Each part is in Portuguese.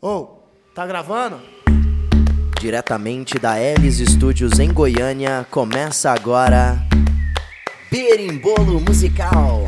Ô, tá gravando? Diretamente da Elis Studios em Goiânia, começa agora Berimbolo Musical.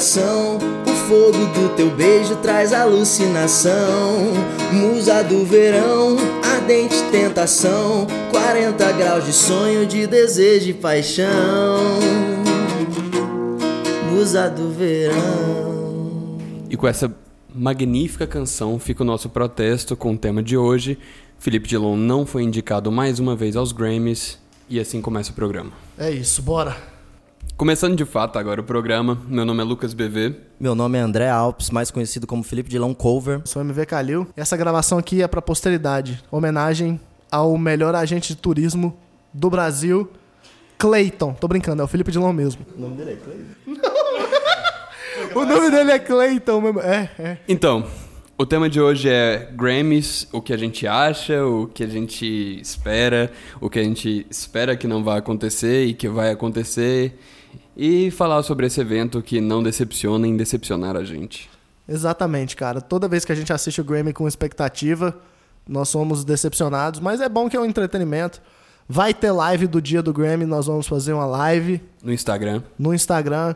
Coração. O fogo do teu beijo traz alucinação. Musa do verão, ardente tentação. 40 graus de sonho, de desejo e paixão. Musa do verão. E com essa magnífica canção fica o nosso protesto com o tema de hoje. Felipe Dilon não foi indicado mais uma vez aos Grammys e assim começa o programa. É isso, bora. Começando de fato agora o programa, meu nome é Lucas BV. Meu nome é André Alpes, mais conhecido como Felipe Dilão Cover. Sou MV Calil. E essa gravação aqui é pra posteridade. Homenagem ao melhor agente de turismo do Brasil, Clayton. Tô brincando, é o Felipe Dilon mesmo. O nome dele é Cleiton. O nome dele é Clayton mesmo. É, é. Então, o tema de hoje é Grammys, o que a gente acha, o que a gente espera, o que a gente espera que não vai acontecer e que vai acontecer. E falar sobre esse evento que não decepciona em decepcionar a gente. Exatamente, cara. Toda vez que a gente assiste o Grammy com expectativa, nós somos decepcionados, mas é bom que é um entretenimento. Vai ter live do dia do Grammy, nós vamos fazer uma live No Instagram. no Instagram.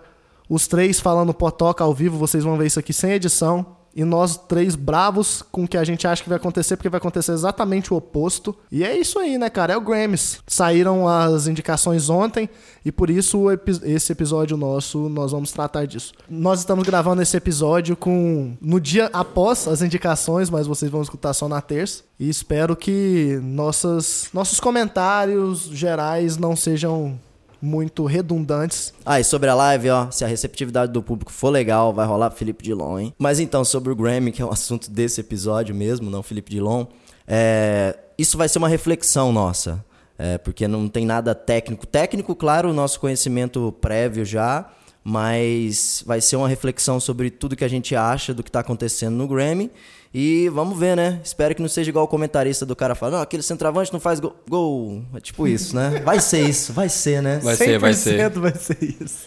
Os três falando potoca ao vivo, vocês vão ver isso aqui sem edição. E nós três bravos com o que a gente acha que vai acontecer, porque vai acontecer exatamente o oposto. E é isso aí, né, cara? É o Grammys. Saíram as indicações ontem e por isso esse episódio nosso nós vamos tratar disso. Nós estamos gravando esse episódio com no dia após as indicações, mas vocês vão escutar só na terça. E espero que nossas, nossos comentários gerais não sejam muito redundantes. Ah, e sobre a live, ó, se a receptividade do público for legal, vai rolar Felipe Dilon, hein? Mas então, sobre o Grammy, que é o assunto desse episódio mesmo, não Felipe Dilon, é, isso vai ser uma reflexão nossa, é, porque não tem nada técnico. Técnico, claro, o nosso conhecimento prévio já, mas vai ser uma reflexão sobre tudo que a gente acha do que tá acontecendo no Grammy. E vamos ver, né? Espero que não seja igual o comentarista do cara falando, não, aquele centroavante não faz gol. gol. É tipo isso, né? Vai ser isso, vai ser, né? Vai ser, vai ser. 100% vai ser isso.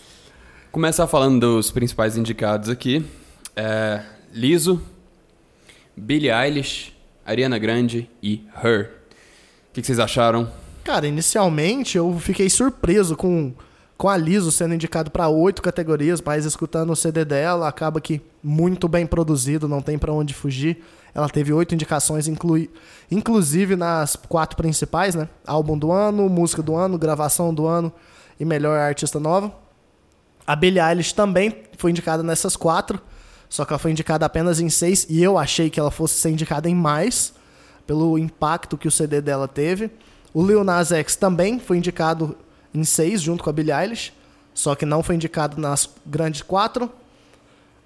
Começar falando dos principais indicados aqui. É, Liso, Billie Eilish, Ariana Grande e Her. O que, que vocês acharam? Cara, inicialmente eu fiquei surpreso com, com a Liso sendo indicado para oito categorias, mas escutando o CD dela, acaba que muito bem produzido, não tem para onde fugir. Ela teve oito indicações, inclui, inclusive nas quatro principais, né? Álbum do ano, música do ano, gravação do ano e melhor artista nova. A Billie Eilish também foi indicada nessas quatro, só que ela foi indicada apenas em seis, e eu achei que ela fosse ser indicada em mais, pelo impacto que o CD dela teve. O Lil Nas X também foi indicado em seis, junto com a Billie Eilish, só que não foi indicado nas grandes quatro.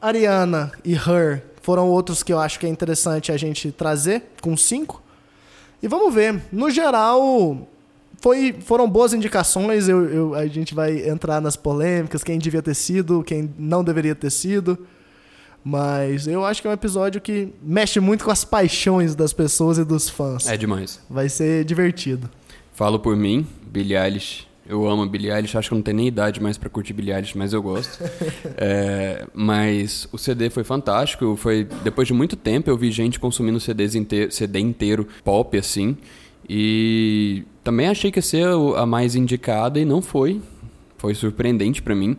Ariana e Her foram outros que eu acho que é interessante a gente trazer, com cinco. E vamos ver. No geral, foi, foram boas indicações. Eu, eu- a gente vai entrar nas polêmicas, quem devia ter sido, quem não deveria ter sido. Mas eu acho que é um episódio que mexe muito com as paixões das pessoas e dos fãs. É demais. Vai ser divertido. Falo por mim, Billie Eilish. Eu amo Billie Eilish, acho que eu não tenho nem idade mais pra curtir Billie Eilish, mas eu gosto. É, mas o CD foi fantástico. Foi depois de muito tempo eu vi gente consumindo CDs inte CD inteiro pop assim. E também achei que ia ser a mais indicada e não foi. Foi surpreendente pra mim.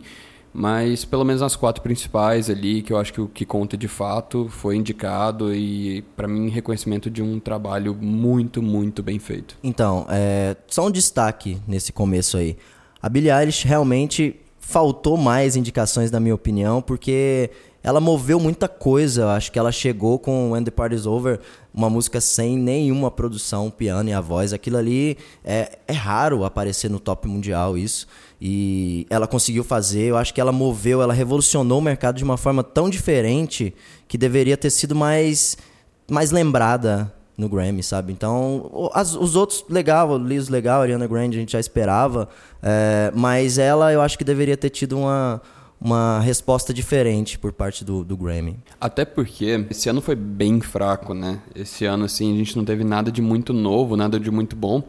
Mas pelo menos as quatro principais ali, que eu acho que o que conta de fato, foi indicado e pra mim reconhecimento de um trabalho muito, muito bem feito. Então, é, só um destaque nesse começo aí. A Billie Eilish realmente faltou mais indicações, na minha opinião, porque ela moveu muita coisa. Eu acho que ela chegou com When the Party's Over, uma música sem nenhuma produção, piano e a voz. Aquilo ali é, é raro aparecer no top mundial, isso. E ela conseguiu fazer, eu acho que ela moveu, ela revolucionou o mercado de uma forma tão diferente que deveria ter sido mais, mais lembrada no Grammy, sabe? Então, as, os outros, legal, Liz legal, Ariana Grande a gente já esperava, é, mas ela eu acho que deveria ter tido uma, uma resposta diferente por parte do, do Grammy. Até porque esse ano foi bem fraco, né? Esse ano, assim, a gente não teve nada de muito novo, nada de muito bom.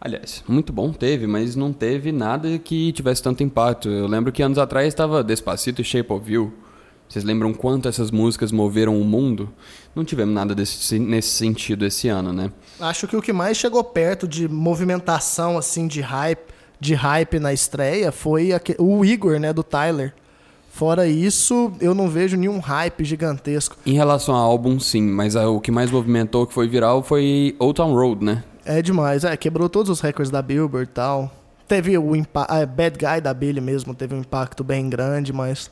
Aliás, muito bom teve, mas não teve nada que tivesse tanto impacto. Eu lembro que anos atrás estava Despacito e Shape of You. Vocês lembram quanto essas músicas moveram o mundo? Não tivemos nada desse, nesse sentido esse ano, né? Acho que o que mais chegou perto de movimentação, assim, de hype, de hype na estreia foi o Igor, né, do Tyler. Fora isso, eu não vejo nenhum hype gigantesco. Em relação ao álbum, sim, mas o que mais movimentou, que foi viral, foi Old Town Road, né? É demais, é, quebrou todos os recordes da Billboard e tal. Teve o a Bad Guy da Billy mesmo, teve um impacto bem grande, mas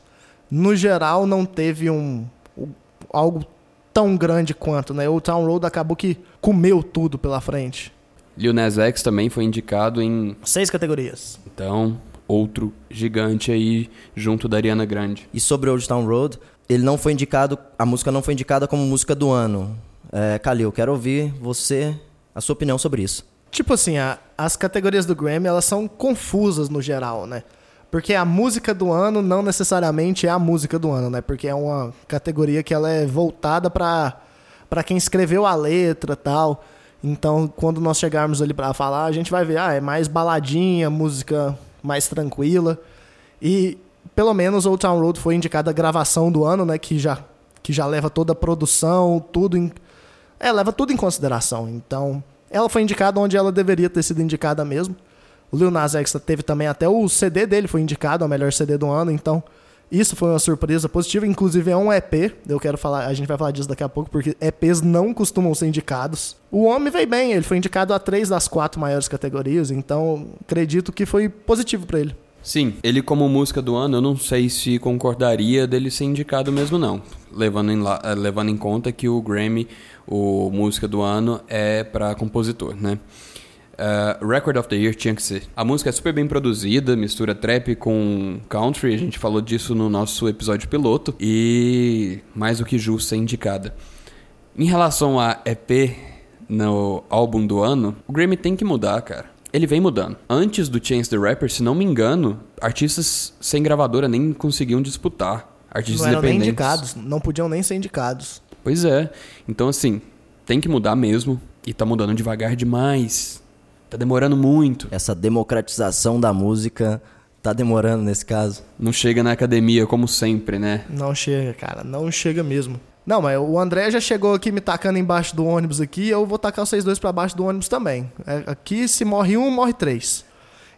no geral não teve um, um algo tão grande quanto, né? O Town Road acabou que comeu tudo pela frente. Lil Nas X também foi indicado em seis categorias. Então, outro gigante aí junto da Ariana Grande. E sobre Old Town Road, ele não foi indicado, a música não foi indicada como música do ano. É, Kalil, quero ouvir você, a sua opinião sobre isso. Tipo assim, a, as categorias do Grammy, elas são confusas no geral, né? Porque a música do ano não necessariamente é a música do ano, né? Porque é uma categoria que ela é voltada para para quem escreveu a letra, tal. Então, quando nós chegarmos ali para falar, a gente vai ver, ah, é mais baladinha, música mais tranquila. E pelo menos Old Town Road foi indicada a gravação do ano, né, que já que já leva toda a produção, tudo em é, leva tudo em consideração. Então, ela foi indicada onde ela deveria ter sido indicada mesmo. O Lil Nas X teve também até o CD dele foi indicado ao melhor CD do ano, então isso foi uma surpresa positiva. Inclusive é um EP, eu quero falar, a gente vai falar disso daqui a pouco, porque EPs não costumam ser indicados. O homem veio bem, ele foi indicado a três das quatro maiores categorias, então acredito que foi positivo para ele. Sim, ele como música do ano, eu não sei se concordaria dele ser indicado mesmo não, levando em, eh, levando em conta que o Grammy, o música do ano é para compositor, né? Uh, Record of the Year tinha que ser. A música é super bem produzida, mistura trap com country, a gente falou disso no nosso episódio piloto, e mais do que justo ser indicada. Em relação a EP no álbum do ano, o Grammy tem que mudar, cara. Ele vem mudando. Antes do Chance the Rapper, se não me engano, artistas sem gravadora nem conseguiam disputar. Artistas não eram nem indicados, não podiam nem ser indicados. Pois é. Então, assim, tem que mudar mesmo. E tá mudando devagar demais. Tá demorando muito. Essa democratização da música tá demorando nesse caso. Não chega na academia como sempre, né? Não chega, cara. Não chega mesmo. Não, mas o André já chegou aqui me tacando embaixo do ônibus aqui, eu vou tacar vocês dois para baixo do ônibus também. É, aqui, se morre um, morre três.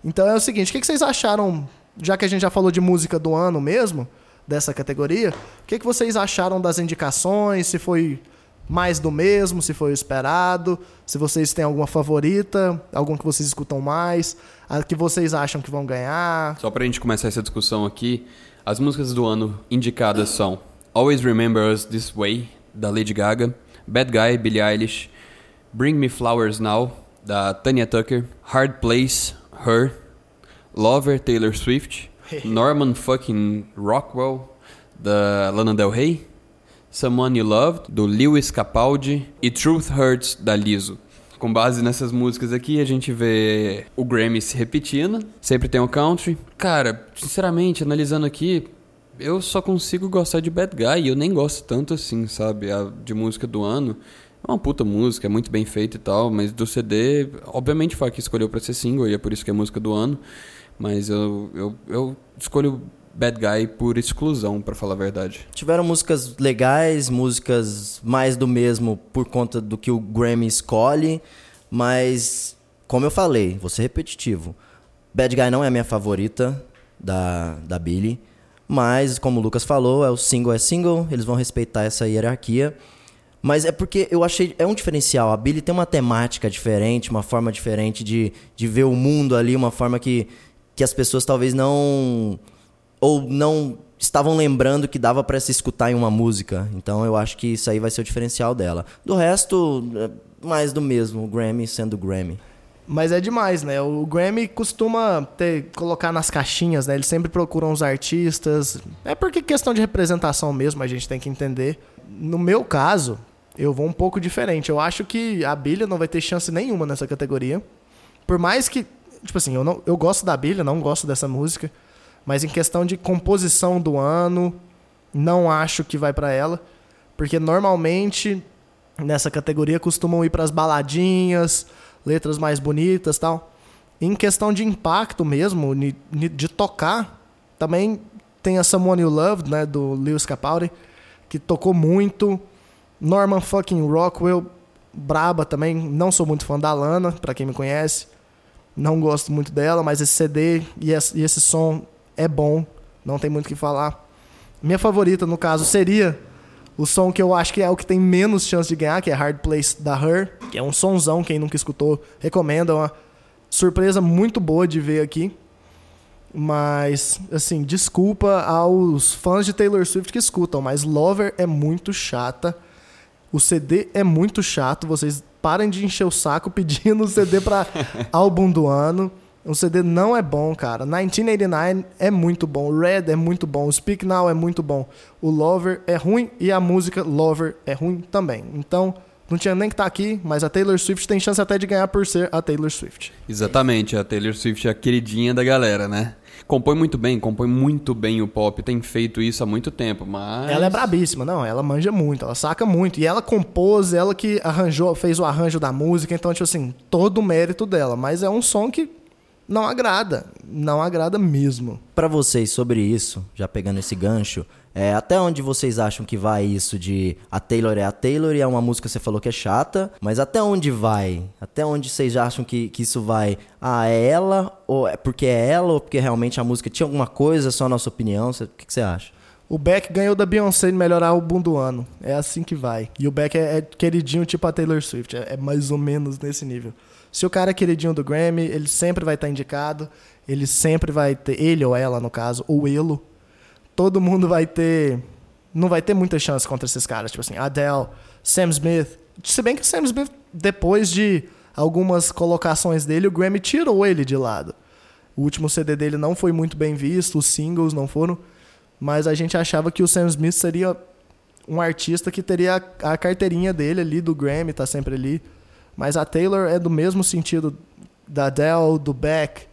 Então é o seguinte, o que, vocês acharam, já que a gente já falou de música do ano mesmo, dessa categoria, o que, que vocês acharam das indicações, se foi mais do mesmo, se foi o esperado, se vocês têm alguma favorita, alguma que vocês escutam mais, a que vocês acham que vão ganhar. Só pra gente começar essa discussão aqui, as músicas do ano indicadas são Always Remember Us This Way, da Lady Gaga, Bad Guy, Billie Eilish, Bring Me Flowers Now, da Tanya Tucker, Hard Place, Her, Lover, Taylor Swift, Norman fucking Rockwell, da Lana Del Rey, Someone You Loved, do Lewis Capaldi, e Truth Hurts, da Lizzo. Com base nessas músicas aqui, a gente vê o Grammy se repetindo, sempre tem o country. Cara, sinceramente, analisando aqui, eu só consigo gostar de Bad Guy, e eu nem gosto tanto assim, sabe, a, de música do ano. É uma puta música, é muito bem feita e tal, mas do CD, obviamente foi a que escolheu pra ser single, e é por isso que é música do ano. Mas eu, eu, eu escolho bad guy por exclusão, para falar a verdade. Tiveram músicas legais, músicas mais do mesmo por conta do que o Grammy escolhe, mas como eu falei, vou ser repetitivo. Bad Guy não é a minha favorita da, da Billy, mas como o Lucas falou, é o single é single, eles vão respeitar essa hierarquia. Mas é porque eu achei. É um diferencial. A Billy tem uma temática diferente, uma forma diferente de, de ver o mundo ali, uma forma que, que as pessoas talvez não ou não estavam lembrando que dava pra se escutar em uma música. Então eu acho que isso aí vai ser o diferencial dela. Do resto, é mais do mesmo, o Grammy sendo o Grammy. Mas é demais, né? O Grammy costuma ter, colocar nas caixinhas, né? Eles sempre procuram os artistas. É porque questão de representação mesmo, a gente tem que entender. No meu caso, eu vou um pouco diferente. Eu acho que a Billie não vai ter chance nenhuma nessa categoria. Por mais que, tipo assim, eu, não, eu gosto da Billie, não gosto dessa música. Mas em questão de composição do ano, não acho que vai para ela. Porque normalmente nessa categoria costumam ir para as baladinhas letras mais bonitas tal. Em questão de impacto mesmo, de tocar, também tem a Someone You Loved, né, do Lewis Capaldi, que tocou muito. Norman fucking Rockwell, braba também. Não sou muito fã da Lana, para quem me conhece. Não gosto muito dela, mas esse CD e esse som é bom. Não tem muito o que falar. Minha favorita, no caso, seria o som que eu acho que é o que tem menos chance de ganhar, que é Hard Place da Her, que é um sonzão, quem nunca escutou, recomenda, é uma surpresa muito boa de ver aqui. Mas, assim, desculpa aos fãs de Taylor Swift que escutam, mas Lover é muito chata. O CD é muito chato, vocês parem de encher o saco pedindo o CD para álbum do ano. O CD não é bom, cara. 1989 é muito bom. Red é muito bom. Speak Now é muito bom. O Lover é ruim e a música Lover é ruim também. Então, não tinha nem que estar tá aqui, mas a Taylor Swift tem chance até de ganhar por ser a Taylor Swift. Exatamente, a Taylor Swift é a queridinha da galera, né? Compõe muito bem, compõe muito bem o pop, tem feito isso há muito tempo, mas. Ela é brabíssima, não, ela manja muito, ela saca muito. E ela compôs, ela que arranjou, fez o arranjo da música, então, tipo assim, todo o mérito dela. Mas é um som que não agrada. Não agrada mesmo. Para vocês, sobre isso, já pegando esse gancho, é, até onde vocês acham que vai isso de a Taylor é a Taylor e é uma música que você falou que é chata, mas até onde vai? Até onde vocês acham que, que isso vai? Ah, é ela? Ou é porque é ela? Ou porque realmente a música tinha alguma coisa? Só a nossa opinião? O que, que você acha? O Beck ganhou da Beyoncé em melhorar o boom do ano. É assim que vai. E o Beck é, é queridinho tipo a Taylor Swift. É, é mais ou menos nesse nível. Se o cara é queridinho do Grammy, ele sempre vai estar tá indicado, ele sempre vai ter, ele ou ela no caso, ou ele, todo mundo vai ter, não vai ter muita chance contra esses caras, tipo assim, Adele, Sam Smith. Se bem que o Sam Smith, depois de algumas colocações dele, o Grammy tirou ele de lado. O último CD dele não foi muito bem visto, os singles não foram, mas a gente achava que o Sam Smith seria um artista que teria a carteirinha dele ali do Grammy, tá sempre ali. Mas a Taylor é do mesmo sentido da Adele, do Beck,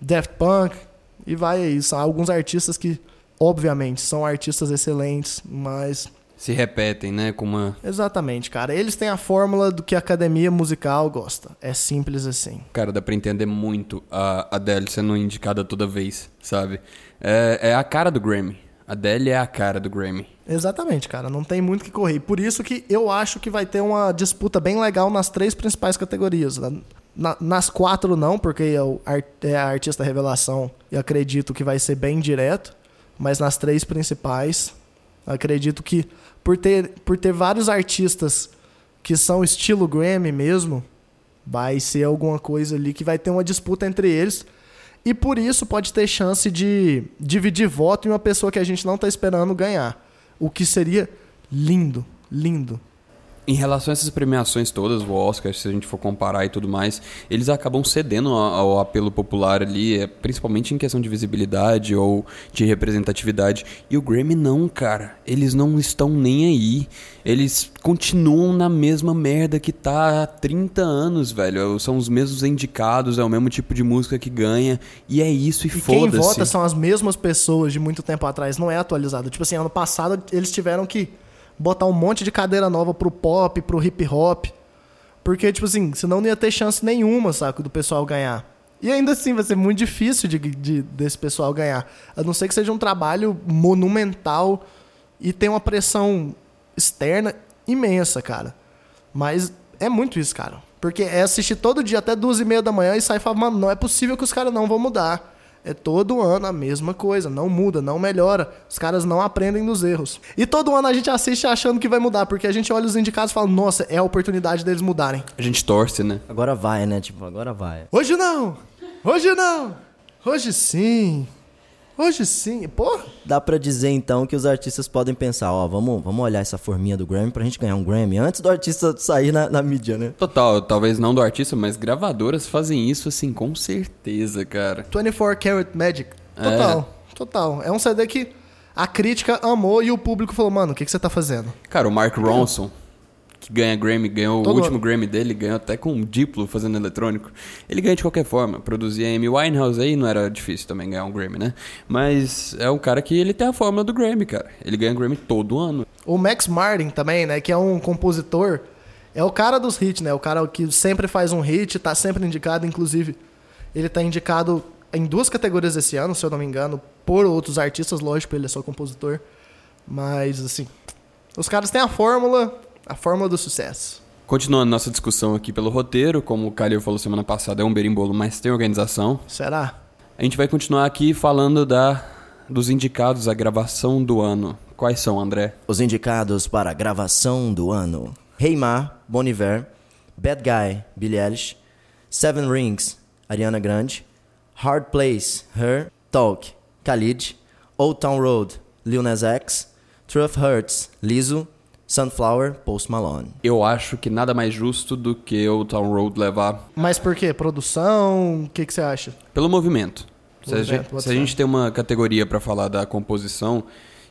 Daft Punk, e vai aí. São alguns artistas que, obviamente, são artistas excelentes, mas. Se repetem, né? Com uma. Exatamente, cara. Eles têm a fórmula do que a academia musical gosta. É simples assim. Cara, dá pra entender muito a Adele sendo indicada toda vez, sabe? É, é a cara do Grammy. A Adele é a cara do Grammy. Exatamente, cara. Não tem muito que correr. Por isso que eu acho que vai ter uma disputa bem legal nas três principais categorias. Na, nas quatro não, porque é, é a artista revelação e acredito que vai ser bem direto. Mas nas três principais, acredito que por ter, por ter vários artistas que são estilo Grammy mesmo, vai ser alguma coisa ali que vai ter uma disputa entre eles. E por isso pode ter chance de dividir voto em uma pessoa que a gente não está esperando ganhar. O que seria lindo, lindo. Em relação a essas premiações todas, o Oscar, se a gente for comparar e tudo mais, eles acabam cedendo ao apelo popular ali, é, principalmente em questão de visibilidade ou de representatividade. E o Grammy não, cara. Eles não estão nem aí. Eles continuam na mesma merda que tá há 30 anos, velho. São os mesmos indicados, é o mesmo tipo de música que ganha. E é isso, e, e foda-se. quem vota são as mesmas pessoas de muito tempo atrás, não é atualizado. Tipo assim, ano passado eles tiveram que botar um monte de cadeira nova pro pop, pro hip hop. Porque, tipo assim, senão não ia ter chance nenhuma, saco, do pessoal ganhar. E ainda assim vai ser muito difícil de, de, desse pessoal ganhar. A não ser que seja um trabalho monumental e tem uma pressão externa imensa, cara. Mas é muito isso, cara. Porque é assistir todo dia até duas e meia da manhã e sair falando, mano, não é possível que os caras não vão mudar. É todo ano a mesma coisa, não muda, não melhora. Os caras não aprendem dos erros. E todo ano a gente assiste achando que vai mudar, porque a gente olha os indicados e fala, nossa, é a oportunidade deles mudarem. A gente torce, né? Agora vai, né? Tipo, agora vai. Hoje não! Hoje não! Hoje sim! Hoje sim, pô. Dá pra dizer então que os artistas podem pensar, ó, vamos, vamos olhar essa forminha do Grammy pra gente ganhar um Grammy antes do artista sair na, na mídia, né? Total, talvez não do artista, mas gravadoras fazem isso assim com certeza, cara. 24 Karat Magic. Total, total. É um CD que a crítica amou e o público falou, mano, o que, que você tá fazendo? Cara, o Mark Ronson, que ganha Grammy, ganhou Todo o último ano. Grammy dele, ganhou até com um diplo fazendo eletrônico. Ele ganha de qualquer forma. Produzia Amy Winehouse aí, não era difícil também ganhar um Grammy, né? Mas é um cara que ele tem a fórmula do Grammy, cara. Ele ganha Grammy todo ano. O Max Martin também, né, que é um compositor, é o cara dos hits, né? O cara que sempre faz um hit, tá sempre indicado, inclusive ele tá indicado em duas categorias esse ano, se eu não me engano, por outros artistas, lógico, ele é só compositor. Mas assim, os caras têm a fórmula, a fórmula do sucesso. Continuando nossa discussão aqui pelo roteiro, como o Calil falou semana passada, é um berimbolo, mas tem organização. Será? A gente vai continuar aqui falando da dos indicados à gravação do ano. Quais são, André? Os indicados para a gravação do ano: Reymar, Bon Iver, Bad Guy, Billie Eilish, Seven Rings, Ariana Grande, Hard Place, Her, Talk, Khalid, Old Town Road, Lil Nas X, Truth Hurts, Lizzo, Sunflower, Post Malone. Eu acho que nada mais justo do que o Town Road levar Mas por quê? Produção? O que, que você acha? pelo movimento. Se, a gente, se a gente tem uma categoria para falar da composição,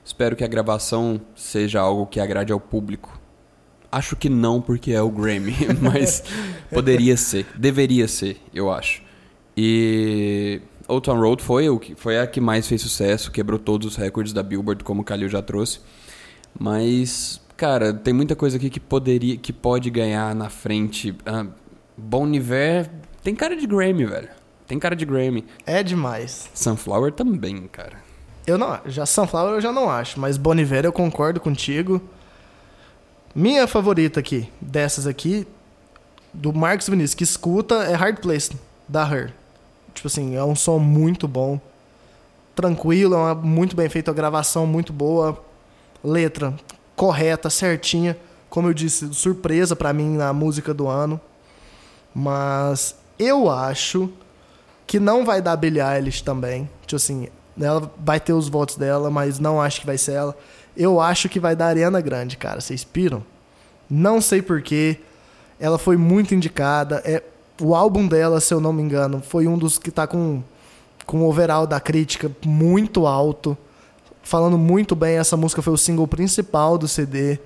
espero que a gravação seja algo que agrade ao público. Acho que não, porque é o Grammy, mas poderia ser, deveria ser, eu acho. E Old Town Road foi, o que, foi a que mais fez sucesso, quebrou todos os recordes da Billboard, como o Kalil já trouxe. Mas, cara, tem muita coisa aqui que poderia, que pode ganhar na frente. Ah, Bon Iver tem cara de Grammy, velho. Tem cara de Grammy. É demais. Sunflower também, cara. Eu não, já Sunflower eu já não acho, mas Bon Iver eu concordo contigo. Minha favorita aqui, dessas aqui, do Marcos Vinícius, que escuta, é Hard Place, da Her. Tipo assim, é um som muito bom. Tranquilo, é uma, muito bem feito, a gravação muito boa. Letra correta, certinha. Como eu disse, surpresa pra mim na música do ano. Mas eu acho que não vai dar Billie Eilish também. Tipo assim, ela vai ter os votos dela, mas não acho que vai ser ela. Eu acho que vai dar Ariana Grande, cara. Vocês piram? Não sei porquê. Ela foi muito indicada. É, o álbum dela, se eu não me engano, foi um dos que tá com, com o overall da crítica muito alto. Falando muito bem, essa música foi o single principal do CD.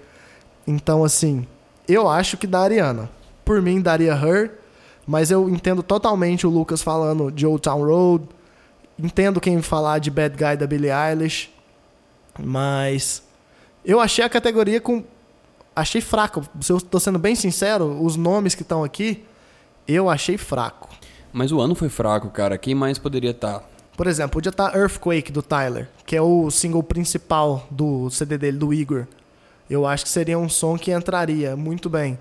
Então, assim, eu acho que dá Ariana. Por mim, daria Her. Mas eu entendo totalmente o Lucas falando de Old Town Road. Entendo quem falar de Bad Guy da Billie Eilish. Mas eu achei a categoria com. Achei fraco. Se eu tô sendo bem sincero, os nomes que estão aqui, eu achei fraco. Mas o ano foi fraco, cara. Quem mais poderia tá? Por exemplo, podia estar Earthquake do Tyler, que é o single principal do CD dele, do Igor. Eu acho que seria um som que entraria muito bem.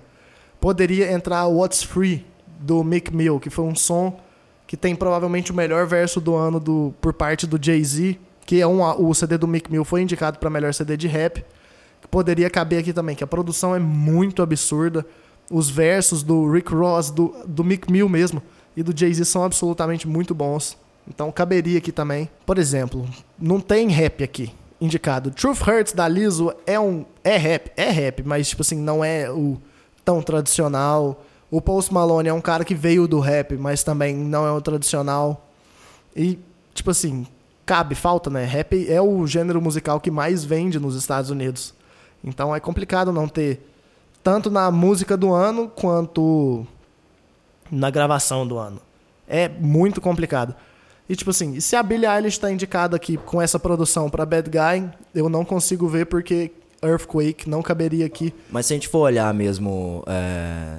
Poderia entrar What's Free do Mick Mill, que foi um som que tem provavelmente o melhor verso do ano do, por parte do Jay-Z, que é um, o CD do Mick Mill foi indicado para melhor CD de rap. Que poderia caber aqui também, que a produção é muito absurda. Os versos do Rick Ross, do, do Mick Mill mesmo, e do Jay-Z são absolutamente muito bons. Então caberia aqui também. Por exemplo, não tem rap aqui indicado. Truth Hurts da Lizzo é um é rap, é rap, mas tipo assim, não é o tão tradicional. O Post Malone é um cara que veio do rap, mas também não é o tradicional. E tipo assim, cabe, falta, né? Rap é o gênero musical que mais vende nos Estados Unidos. Então é complicado não ter tanto na música do ano quanto na gravação do ano. É muito complicado. E tipo assim, se a Billie Eilish está indicada aqui com essa produção para Bad Guy, eu não consigo ver porque Earthquake não caberia aqui. Mas se a gente for olhar mesmo é,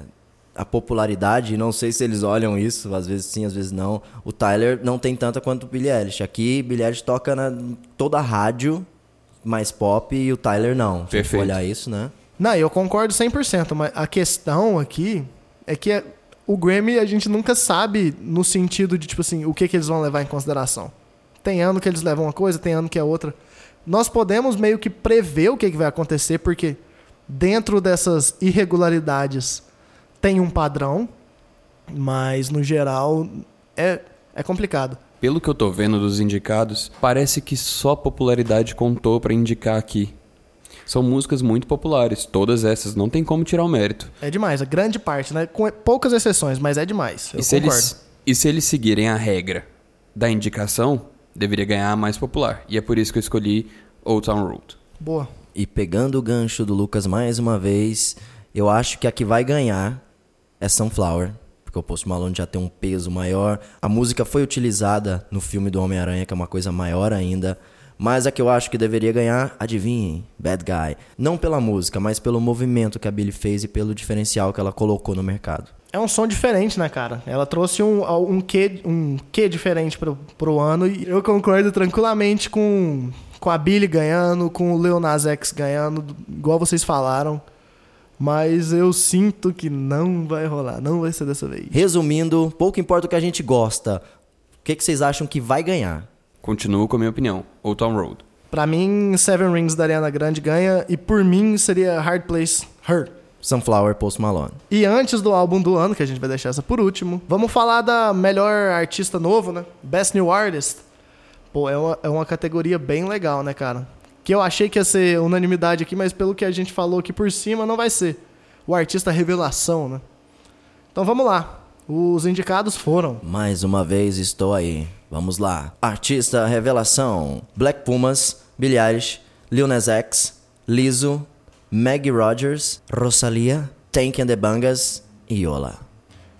a popularidade, não sei se eles olham isso, às vezes sim, às vezes não. O Tyler não tem tanta quanto o Billie Eilish. Aqui, Billie Eilish toca na toda a rádio mais pop e o Tyler não. Se a gente for Perfeito. olhar isso, né? Não, eu concordo 100%, mas a questão aqui é que o Grammy a gente nunca sabe no sentido de, tipo assim, o que, que eles vão levar em consideração. Tem ano que eles levam uma coisa, tem ano que é outra. Nós podemos meio que prever o que, que vai acontecer, porque dentro dessas irregularidades tem um padrão, mas no geral é, é complicado. Pelo que eu tô vendo dos indicados, parece que só popularidade contou pra indicar aqui. São músicas muito populares, todas essas, não tem como tirar o mérito. É demais, a grande parte, né? Com poucas exceções, mas é demais. Eu e, se concordo. eles, e se eles seguirem a regra da indicação, deveria ganhar a mais popular. E é por isso que eu escolhi Old Town Road. Boa. E pegando o gancho do Lucas mais uma vez, eu acho que a que vai ganhar é Sunflower. Porque o Post Malone já tem um peso maior. A música foi utilizada no filme do Homem-Aranha, que é uma coisa maior ainda. Mas a que eu acho que deveria ganhar, adivinhem, Bad Guy. Não pela música, mas pelo movimento que a Billie fez e pelo diferencial que ela colocou no mercado. É um som diferente, né, cara? Ela trouxe um, um, quê, um quê diferente pro, pro ano e eu concordo tranquilamente com, com a Billie ganhando, com o Lil Nas X ganhando, igual vocês falaram. Mas eu sinto que não vai rolar, não vai ser dessa vez. Resumindo, pouco importa o que a gente gosta. O que, que vocês acham que vai ganhar? Continuo com a minha opinião. Old Town Road. Pra mim, Seven Rings da Ariana Grande ganha e por mim seria Hard Place Her. Sunflower Post Malone. E antes do álbum do ano, que a gente vai deixar essa por último, vamos falar da melhor artista novo, né? Best New Artist. Pô, é uma, é uma categoria bem legal, né, cara? Que eu achei que ia ser unanimidade aqui, mas pelo que a gente falou aqui por cima, não vai ser. O artista revelação, né? Então vamos lá. Os indicados foram. Mais uma vez estou aí. Vamos lá. Artista revelação: Black Pumas, Eilish, Lil Nas X, Lizzo, Maggie Rogers, Rosalia, Tank and the Bangas e Yola.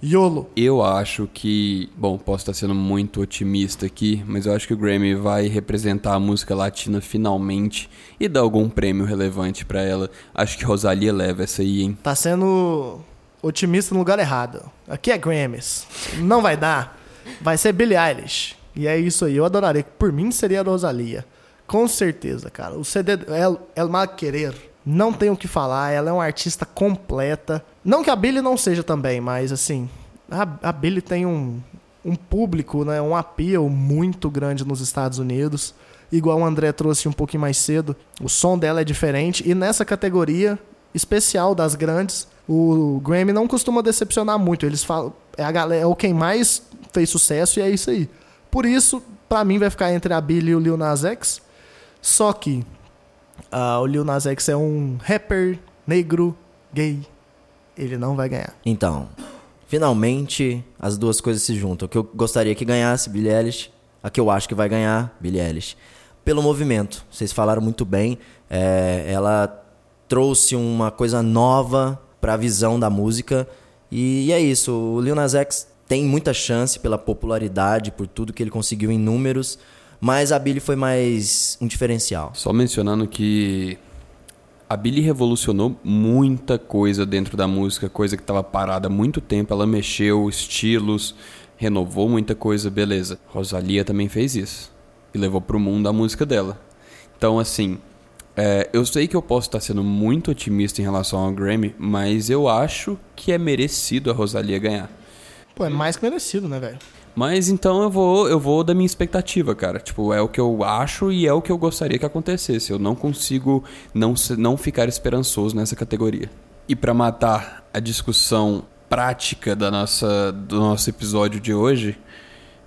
YOLO. Eu acho que, bom, posso estar sendo muito otimista aqui, mas eu acho que o Grammy vai representar a música latina finalmente e dar algum prêmio relevante pra ela. Acho que Rosalia leva essa aí, hein? Tá sendo otimista no lugar errado. Aqui é Grammys. Não vai dar. Vai ser Billie Eilish. E é isso aí. Eu adoraria. Por mim seria a Rosalia. Com certeza, cara. O CD El, El Mal Querer. Não tem o que falar. Ela é uma artista completa. Não que a Billie não seja também, mas assim. A, a Billie tem um, um público, né? Um appeal muito grande nos Estados Unidos. Igual o André trouxe um pouquinho mais cedo. O som dela é diferente. E nessa categoria especial das grandes, o Grammy não costuma decepcionar muito. Eles falam. É, a galera, é o quem mais fez sucesso e é isso aí. Por isso, pra mim, vai ficar entre a Billie e o Lil Nas X. Só que ah, o Lil Nas X é um rapper negro, gay. Ele não vai ganhar. Então, finalmente as duas coisas se juntam. O que eu gostaria que ganhasse, Billie Eilish. A que eu acho que vai ganhar, Billie Eilish. Pelo movimento. Vocês falaram muito bem. É, ela trouxe uma coisa nova pra visão da música. E, é isso. O Lil Nas X tem muita chance pela popularidade, por tudo que ele conseguiu em números. Mas a Billie foi mais um diferencial. Só mencionando que a Billie revolucionou muita coisa dentro da música, coisa que estava parada há muito tempo. Ela mexeu estilos, renovou muita coisa, beleza. Rosalia também fez isso e levou pro mundo a música dela. Então, assim, é, eu sei que eu posso estar sendo muito otimista em relação ao Grammy, mas eu acho que é merecido a Rosalia ganhar. Pô, é mais que merecido, né, velho? Mas então eu vou, eu vou da minha expectativa, cara. Tipo, é o que eu acho e é o que eu gostaria que acontecesse. Eu não consigo não, não ficar esperançoso nessa categoria. E para matar a discussão prática da nossa, do nosso episódio de hoje,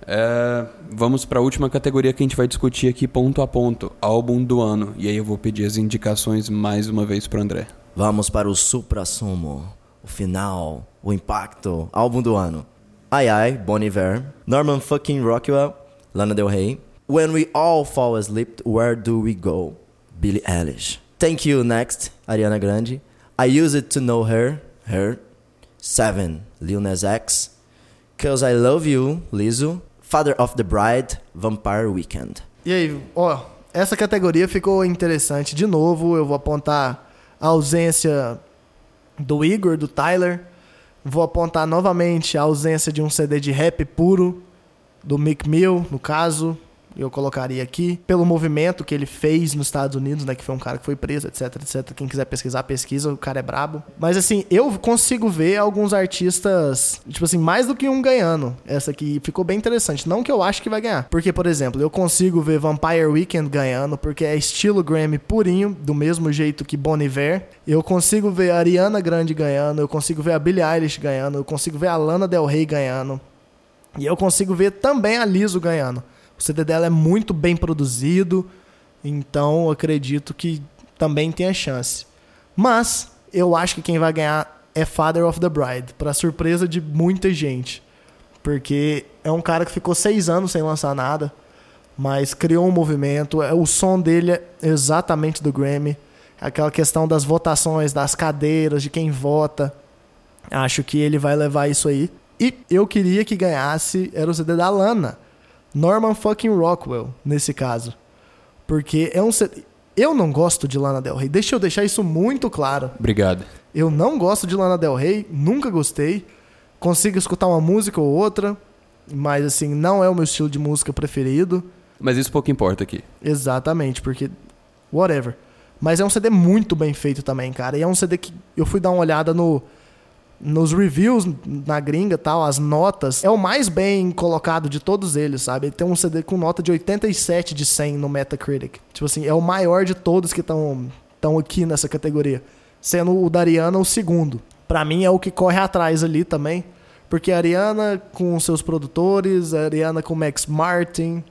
é, vamos para a última categoria que a gente vai discutir aqui ponto a ponto, álbum do ano. E aí eu vou pedir as indicações mais uma vez para André. Vamos para o supra-sumo, o final, o impacto, álbum do ano. Ai Ai, Bon Iver, Norman fucking Rockwell, Lana Del Rey, When We All Fall Asleep, Where Do We Go, Billie Eilish. Thank You Next, Ariana Grande. I Use It To Know Her, Her. Seven, Lil Nas X. Cause I Love You, Lizzo. Father of the Bride, Vampire Weekend. E aí, ó, essa categoria ficou interessante. De novo, eu vou apontar a ausência do Igor, do Tyler. Vou apontar novamente a ausência de um CD de rap puro, do Mick Mill, no caso. Eu colocaria aqui. Pelo movimento que ele fez nos Estados Unidos, né? Que foi um cara que foi preso, etc, etc. Quem quiser pesquisar, pesquisa. O cara é brabo. Mas assim, eu consigo ver alguns artistas, tipo assim, mais do que um ganhando. Essa aqui ficou bem interessante. Não que eu acho que vai ganhar. Porque, por exemplo, eu consigo ver Vampire Weekend ganhando, porque é estilo Grammy purinho, do mesmo jeito que Bon Iver. Eu consigo ver a Ariana Grande ganhando, eu consigo ver a Billie Eilish ganhando, eu consigo ver a Lana Del Rey ganhando. E eu consigo ver também a Liso ganhando. O CD dela é muito bem produzido, então acredito que também tem a chance. Mas eu acho que quem vai ganhar é Father of the Bride, para surpresa de muita gente. Porque é um cara que ficou seis anos sem lançar nada, mas criou um movimento. O som dele é exatamente do Grammy. Aquela questão das votações, das cadeiras, de quem vota. Acho que ele vai levar isso aí. E eu queria que ganhasse, era o CD da Lana. Norman fucking Rockwell, nesse caso. Porque é um CD... Eu não gosto de Lana Del Rey. Deixa eu deixar isso muito claro. Obrigado. Eu não gosto de Lana Del Rey, nunca gostei. Consigo escutar uma música ou outra, mas assim, não é o meu estilo de música preferido. Mas isso pouco importa aqui. Exatamente, porque whatever. Mas é um CD muito bem feito também, cara. E é um CD que eu fui dar uma olhada no nos reviews na gringa tal, as notas, é o mais bem colocado de todos eles, sabe? Ele tem um CD com nota de 87 de 100 no Metacritic. Tipo assim, é o maior de todos que estão aqui nessa categoria. Sendo o da Ariana o segundo. Para mim é o que corre atrás ali também. Porque a Ariana com seus produtores, a Ariana com Max Martin,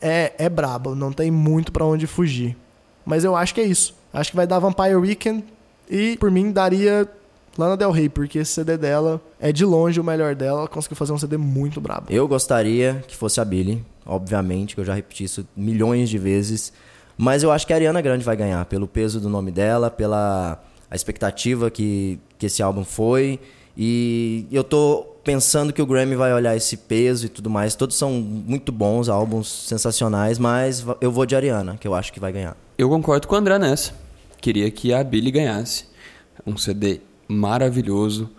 é, é brabo, não tem muito para onde fugir. Mas eu acho que é isso. Acho que vai dar Vampire Weekend e por mim daria Lana Del Rey, porque esse CD dela é de longe o melhor dela. Ela conseguiu fazer um CD muito brabo. Eu gostaria que fosse a Billy, obviamente, que eu já repeti isso milhões de vezes. Mas eu acho que a Ariana Grande vai ganhar, pelo peso do nome dela, pela a expectativa que, que esse álbum foi. E eu tô pensando que o Grammy vai olhar esse peso e tudo mais. Todos são muito bons, álbuns sensacionais, mas eu vou de Ariana, que eu acho que vai ganhar. Eu concordo com o André nessa. Queria que a Billy ganhasse. Um CD maravilhoso,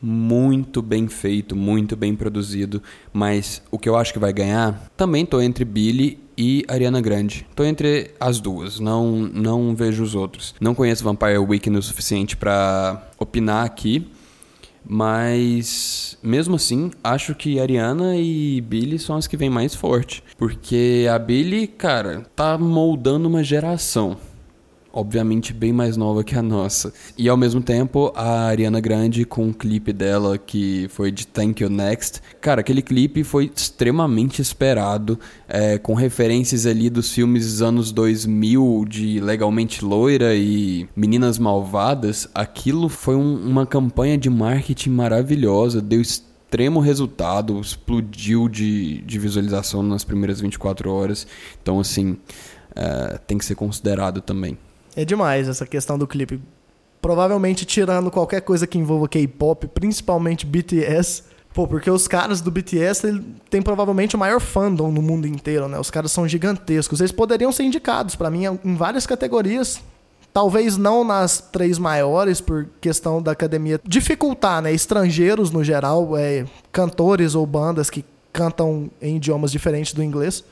muito bem feito, muito bem produzido, mas o que eu acho que vai ganhar, também tô entre Billy e Ariana Grande. Tô entre as duas, não não vejo os outros. Não conheço Vampire Weekend o suficiente para opinar aqui, mas mesmo assim, acho que Ariana e Billy são as que vêm mais forte, porque a Billy, cara, tá moldando uma geração obviamente bem mais nova que a nossa. E ao mesmo tempo, a Ariana Grande com um clipe dela que foi de Thank You Next. Cara, aquele clipe foi extremamente esperado, é, com referências ali dos filmes dos anos 2000 de Legalmente Loira e Meninas Malvadas. Aquilo foi um, uma campanha de marketing maravilhosa, deu extremo resultado, explodiu de, de visualização nas primeiras 24 horas. Então, assim, é, tem que ser considerado também. É demais essa questão do clipe. Provavelmente tirando qualquer coisa que envolva K-pop, principalmente BTS. Pô, porque os caras do BTS têm provavelmente o maior fandom no mundo inteiro, né? Os caras são gigantescos. Eles poderiam ser indicados, para mim, em várias categorias. Talvez não nas três maiores, por questão da academia dificultar, né? Estrangeiros, no geral, é, cantores ou bandas que cantam em idiomas diferentes do inglês.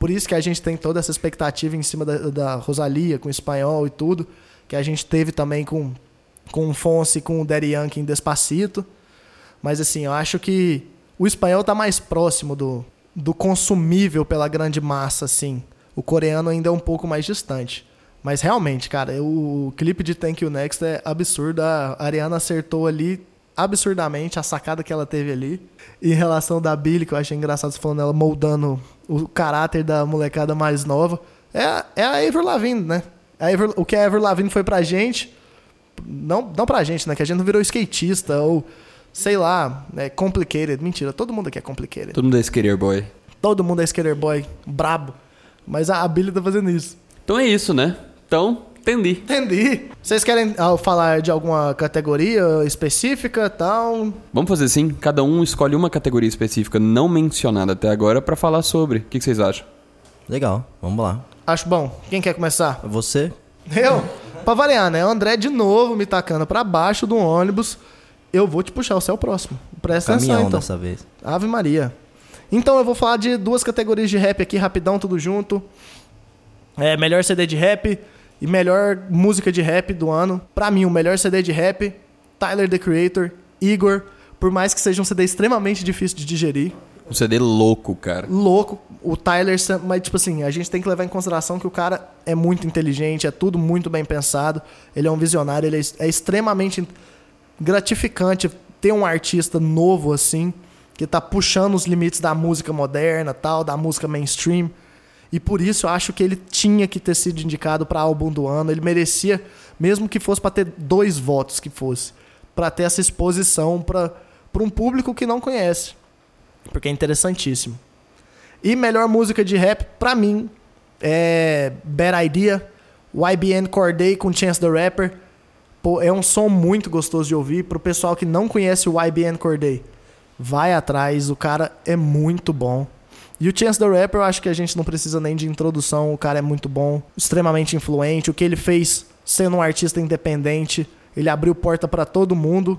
Por isso que a gente tem toda essa expectativa em cima da, da Rosalia, com o espanhol e tudo, que a gente teve também com, com o Fonse, com o Daddy Yankee em Despacito. Mas assim, eu acho que o espanhol está mais próximo do, do consumível pela grande massa, assim. O coreano ainda é um pouco mais distante. Mas realmente, cara, o clipe de Thank You Next é absurdo. A Ariana acertou ali absurdamente a sacada que ela teve ali. Em relação da Billy, que eu achei engraçado você falando ela moldando o caráter da molecada mais nova. É, é a Avril Lavigne, né? A Avril, o que a Avril Lavigne foi pra gente, não, não pra gente, né? Que a gente não virou skatista ou, sei lá, é complicated. Mentira, todo mundo aqui é complicated. Todo mundo é skater boy. Todo mundo é skater boy, brabo. Mas a, a Billy tá fazendo isso. Então é isso, né? Então, Entendi. Entendi. Vocês querem ah, falar de alguma categoria específica tal? Vamos fazer assim? Cada um escolhe uma categoria específica não mencionada até agora para falar sobre. O que, que vocês acham? Legal, vamos lá. Acho bom. Quem quer começar? Você? Eu? pra variar, né? O André de novo me tacando para baixo do ônibus. Eu vou te puxar, você é o próximo. Presta Caminhão atenção, então. dessa vez. Ave Maria. Então eu vou falar de duas categorias de rap aqui, rapidão, tudo junto. É, melhor CD de rap e melhor música de rap do ano. Pra mim, o melhor CD de rap, Tyler the Creator, Igor. Por mais que seja um CD extremamente difícil de digerir. Um CD louco, cara. Louco. O Tyler, mas tipo assim, a gente tem que levar em consideração que o cara é muito inteligente, é tudo muito bem pensado. Ele é um visionário, ele é, é extremamente gratificante ter um artista novo assim, que tá puxando os limites da música moderna, tal, da música mainstream. E por isso eu acho que ele tinha que ter sido indicado para álbum do ano. Ele merecia, mesmo que fosse para ter dois votos que fosse, para ter essa exposição para um público que não conhece, porque é interessantíssimo. E melhor música de rap para mim é Bad Idea, YBN Corday com Chance the Rapper. Pô, é um som muito gostoso de ouvir pro pessoal que não conhece o YBN Corday vai atrás, o cara é muito bom. E o Chance the Rapper, eu acho que a gente não precisa nem de introdução, o cara é muito bom, extremamente influente, o que ele fez sendo um artista independente, ele abriu porta para todo mundo,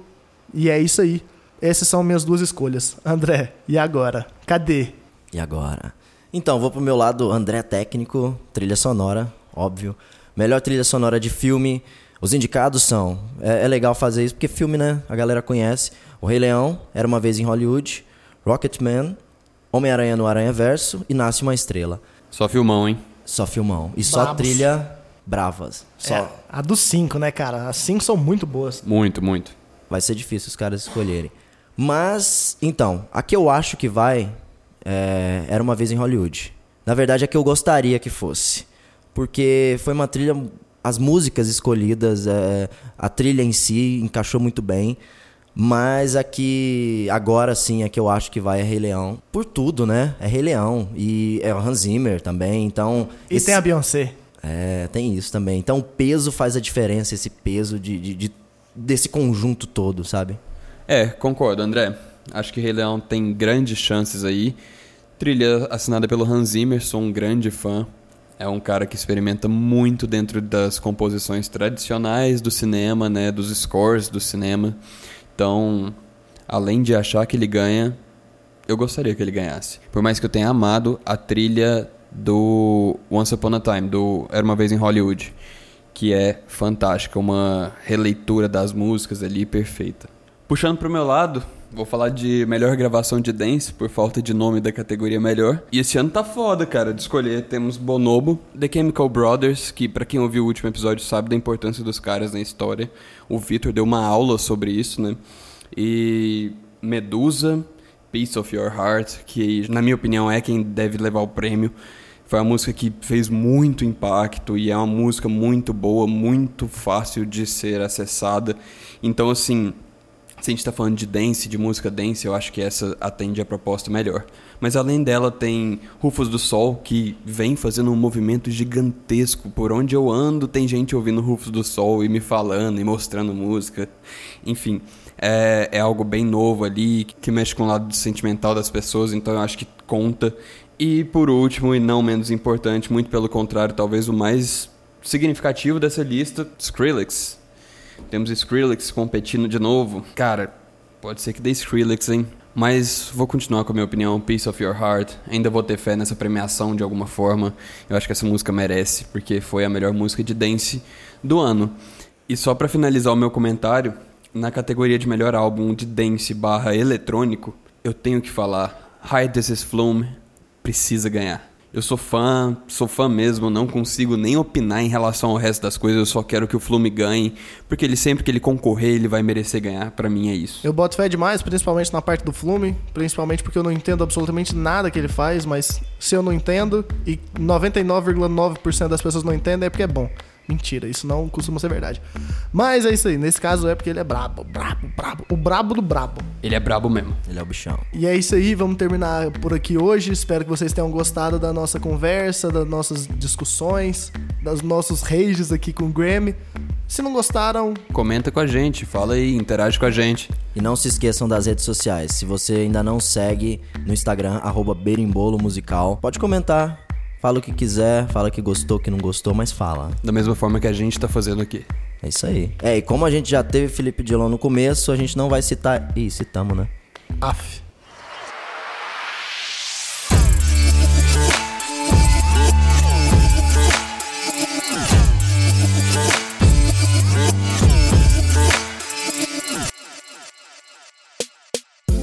e é isso aí. Essas são minhas duas escolhas. André, e agora? Cadê? E agora? Então, vou pro meu lado, André técnico, trilha sonora, óbvio. Melhor trilha sonora de filme. Os indicados são. É, é legal fazer isso porque filme, né? A galera conhece. O Rei Leão, Era Uma Vez em Hollywood, Rocketman, Homem-Aranha no Aranha Verso e Nasce Uma Estrela. Só filmão, hein? Só filmão. E só trilha bravas. Só. É, a dos cinco, né, cara? As cinco são muito boas. Muito, muito. Vai ser difícil os caras escolherem. Mas, então, a que eu acho que vai é, Era Uma Vez em Hollywood. Na verdade, é que eu gostaria que fosse. Porque foi uma trilha... As músicas escolhidas, é, a trilha em si encaixou muito bem. Mas aqui, agora sim, é que eu acho que vai é Rei Leão. Por tudo, né? É Rei Leão. E é o Hans Zimmer também, então... E esse... tem a Beyoncé. É, tem isso também. Então o peso faz a diferença, esse peso de, de, de, desse conjunto todo, sabe? É, concordo, André. Acho que Rei Leão tem grandes chances aí. Trilha assinada pelo Hans Zimmer, sou um grande fã. É um cara que experimenta muito dentro das composições tradicionais do cinema, né? Dos scores do cinema. Então, além de achar que ele ganha, eu gostaria que ele ganhasse. Por mais que eu tenha amado a trilha do Once Upon a Time, do Era uma vez em Hollywood, que é fantástica, uma releitura das músicas ali perfeita. Puxando pro meu lado, vou falar de melhor gravação de dance, por falta de nome da categoria melhor. E esse ano tá foda, cara, de escolher. Temos Bonobo, The Chemical Brothers, que para quem ouviu o último episódio sabe da importância dos caras na história. O Victor deu uma aula sobre isso, né? E Medusa, Piece of Your Heart, que na minha opinião é quem deve levar o prêmio. Foi uma música que fez muito impacto e é uma música muito boa, muito fácil de ser acessada. Então, assim, se a gente está falando de dance, de música dance, eu acho que essa atende a proposta melhor. Mas além dela tem Rufus do Sol, que vem fazendo um movimento gigantesco. Por onde eu ando tem gente ouvindo Rufus do Sol e me falando e mostrando música. Enfim, é, é algo bem novo ali, que mexe com o lado sentimental das pessoas, então eu acho que conta. E por último, e não menos importante, muito pelo contrário, talvez o mais significativo dessa lista, Skrillex temos Skrillex competindo de novo. Cara, pode ser que dê Skrillex, hein? Mas vou continuar com a minha opinião, Peace of Your Heart. Ainda vou ter fé nessa premiação de alguma forma. Eu acho que essa música merece, porque foi a melhor música de dance do ano. E só para finalizar o meu comentário, na categoria de melhor álbum de dance barra eletrônico, eu tenho que falar, Hide This Is Flume precisa ganhar. Eu sou fã, sou fã mesmo, não consigo nem opinar em relação ao resto das coisas, eu só quero que o Flume ganhe, porque ele sempre que ele concorrer, ele vai merecer ganhar, para mim é isso. Eu boto fé demais, principalmente na parte do Flume, principalmente porque eu não entendo absolutamente nada que ele faz, mas se eu não entendo e 99,9% das pessoas não entendem é porque é bom. Mentira, isso não costuma ser verdade. Mas é isso aí. Nesse caso é porque ele é brabo, brabo, brabo. O brabo do brabo. Ele é brabo mesmo. Ele é o bichão. E é isso aí. Vamos terminar por aqui hoje. Espero que vocês tenham gostado da nossa conversa, das nossas discussões, dos nossos rages aqui com o Grammy. Se não gostaram, comenta com a gente, fala aí, interage com a gente. E não se esqueçam das redes sociais. Se você ainda não segue no Instagram, arroba Berimbolo Musical, pode comentar, Fala o que quiser, fala que gostou, que não gostou, mas fala. Da mesma forma que a gente tá fazendo aqui. É isso aí. É, e como a gente já teve Felipe Dilon no começo, a gente não vai citar. Ih, citamos, né? Af.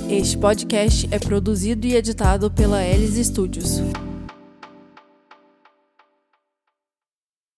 Este podcast é produzido e editado pela Elis Studios.